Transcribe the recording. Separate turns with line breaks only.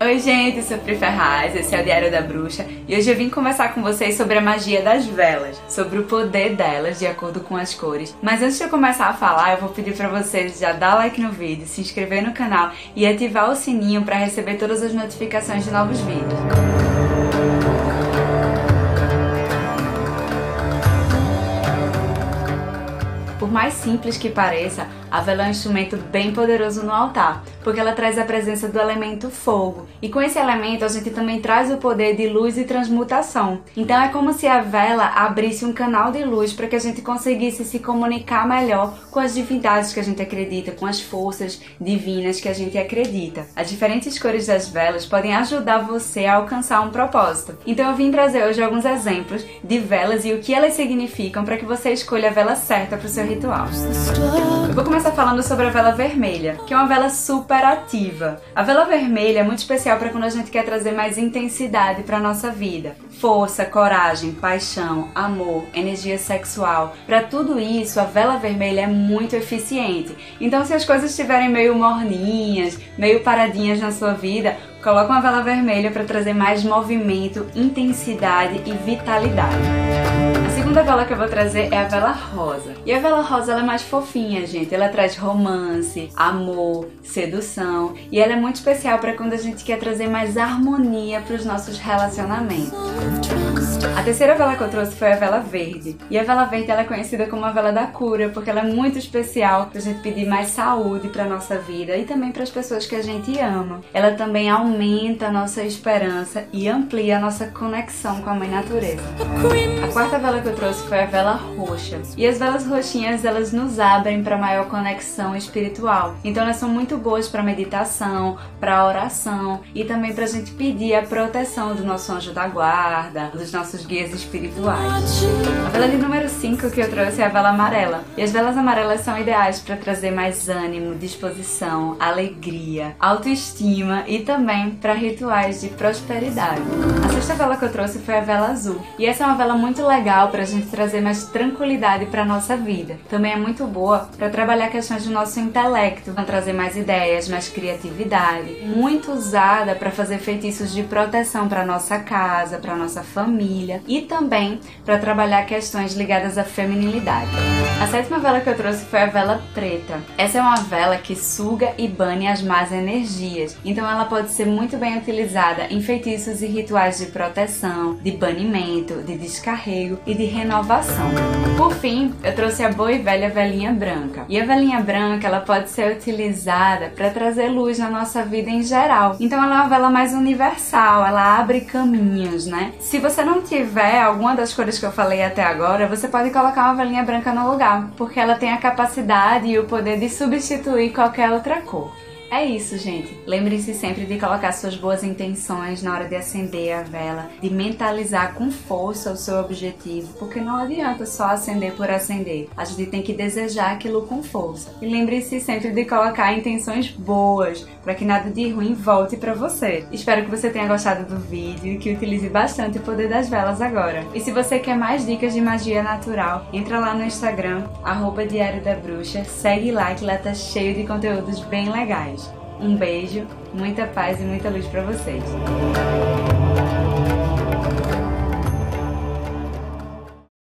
Oi gente, sou Pri Ferraz, esse é o Diário da Bruxa e hoje eu vim conversar com vocês sobre a magia das velas, sobre o poder delas de acordo com as cores. Mas antes de eu começar a falar, eu vou pedir para vocês já dar like no vídeo, se inscrever no canal e ativar o sininho para receber todas as notificações de novos vídeos. Por mais simples que pareça, a vela é um instrumento bem poderoso no altar, porque ela traz a presença do elemento fogo. E com esse elemento a gente também traz o poder de luz e transmutação. Então é como se a vela abrisse um canal de luz para que a gente conseguisse se comunicar melhor com as divindades que a gente acredita, com as forças divinas que a gente acredita. As diferentes cores das velas podem ajudar você a alcançar um propósito. Então eu vim trazer hoje alguns exemplos de velas e o que elas significam para que você escolha a vela certa para o seu ritual. Eu vou começar falando sobre a vela vermelha, que é uma vela super ativa. A vela vermelha é muito especial para quando a gente quer trazer mais intensidade para nossa vida. Força, coragem, paixão, amor, energia sexual. Para tudo isso, a vela vermelha é muito eficiente. Então, se as coisas estiverem meio morninhas, meio paradinhas na sua vida, coloca uma vela vermelha para trazer mais movimento, intensidade e vitalidade segunda vela que eu vou trazer é a vela rosa. E a vela rosa ela é mais fofinha, gente. Ela traz romance, amor, sedução. E ela é muito especial para quando a gente quer trazer mais harmonia para os nossos relacionamentos. Terceira vela que eu trouxe foi a vela verde. E a vela verde ela é conhecida como a vela da cura, porque ela é muito especial para a gente pedir mais saúde para nossa vida e também para as pessoas que a gente ama. Ela também aumenta a nossa esperança e amplia a nossa conexão com a mãe natureza. A quarta vela que eu trouxe foi a vela roxa. E as velas roxinhas elas nos abrem para maior conexão espiritual. Então elas são muito boas para meditação, para oração e também para a gente pedir a proteção do nosso anjo da guarda, dos nossos guias espirituais. A vela de número 5 que eu trouxe é a vela amarela. E as velas amarelas são ideais para trazer mais ânimo, disposição, alegria, autoestima e também para rituais de prosperidade. A sexta vela que eu trouxe foi a vela azul. E essa é uma vela muito legal para a gente trazer mais tranquilidade para nossa vida. Também é muito boa para trabalhar questões do nosso intelecto, para trazer mais ideias, mais criatividade. Muito usada para fazer feitiços de proteção para nossa casa, para nossa família e também para trabalhar questões ligadas à feminilidade. A sétima vela que eu trouxe foi a vela preta. Essa é uma vela que suga e bane as más energias, então ela pode ser muito bem utilizada em feitiços e rituais de proteção, de banimento, de descarrego e de renovação. Por fim, eu trouxe a boa e velha velinha branca. E a velinha branca, ela pode ser utilizada para trazer luz na nossa vida em geral. Então ela é uma vela mais universal, ela abre caminhos, né? Se você não tiver alguma das cores que eu falei até agora, você pode colocar uma velinha branca no lugar, porque ela tem a capacidade e o poder de substituir qualquer outra cor. É isso, gente. Lembre-se sempre de colocar suas boas intenções na hora de acender a vela, de mentalizar com força o seu objetivo, porque não adianta só acender por acender. A gente tem que desejar aquilo com força. E lembre-se sempre de colocar intenções boas, para que nada de ruim volte para você. Espero que você tenha gostado do vídeo e que utilize bastante o poder das velas agora. E se você quer mais dicas de magia natural, entra lá no Instagram, arroba Diário da Bruxa, segue lá que lá tá cheio de conteúdos bem legais. Um beijo, muita paz e muita luz para vocês.